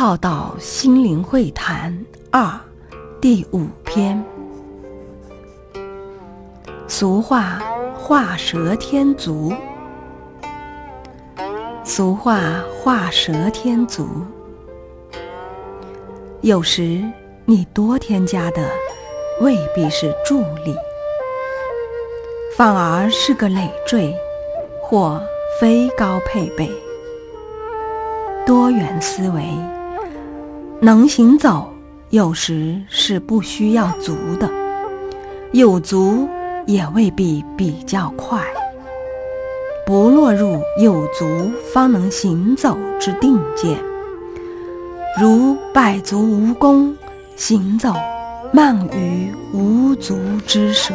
浩道心灵会谈二第五篇。俗话画蛇添足，俗话画蛇添足。有时你多添加的未必是助力，反而是个累赘，或非高配备。多元思维。能行走，有时是不需要足的；有足，也未必比较快。不落入有足方能行走之定见，如百足无功，行走慢于无足之蛇。